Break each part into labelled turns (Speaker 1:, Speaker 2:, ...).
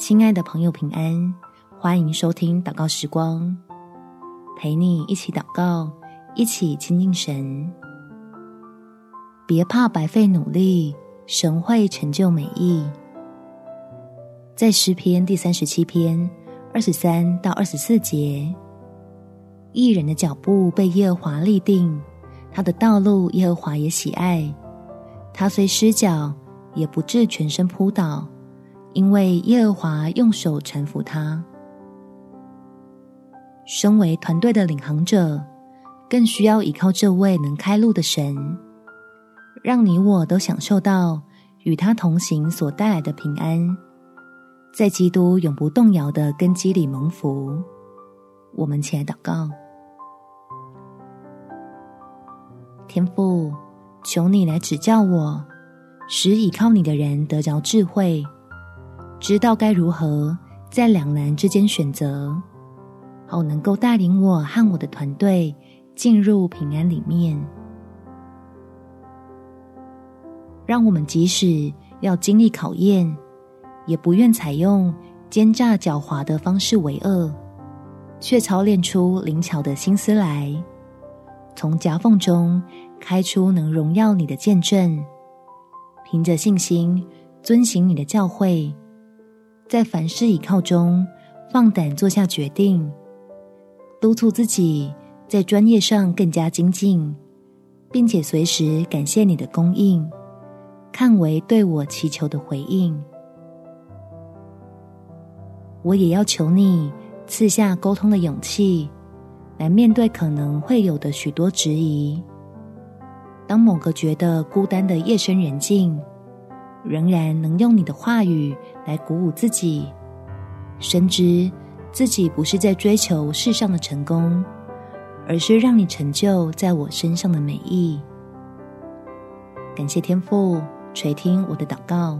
Speaker 1: 亲爱的朋友，平安！欢迎收听祷告时光，陪你一起祷告，一起亲近神。别怕白费努力，神会成就美意。在诗篇第三十七篇二十三到二十四节，义人的脚步被耶和华立定，他的道路耶和华也喜爱。他虽失脚，也不至全身扑倒。因为耶和华用手搀扶他。身为团队的领航者，更需要依靠这位能开路的神，让你我都享受到与他同行所带来的平安，在基督永不动摇的根基里蒙福。我们起来祷告，天父，求你来指教我，使倚靠你的人得着智慧。知道该如何在两难之间选择，好能够带领我和我的团队进入平安里面。让我们即使要经历考验，也不愿采用奸诈狡猾的方式为恶，却操练出灵巧的心思来，从夹缝中开出能荣耀你的见证，凭着信心遵行你的教诲。在凡事倚靠中，放胆做下决定，督促自己在专业上更加精进，并且随时感谢你的供应，看为对我祈求的回应。我也要求你赐下沟通的勇气，来面对可能会有的许多质疑。当某个觉得孤单的夜深人静，仍然能用你的话语来鼓舞自己，深知自己不是在追求世上的成功，而是让你成就在我身上的美意。感谢天父垂听我的祷告，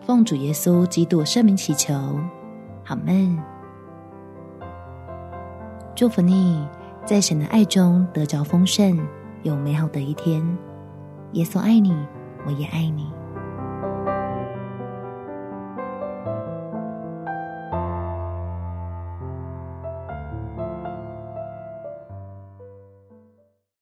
Speaker 1: 奉主耶稣基督圣名祈求，阿们。祝福你在神的爱中得着丰盛，有美好的一天。耶稣爱你，我也爱你。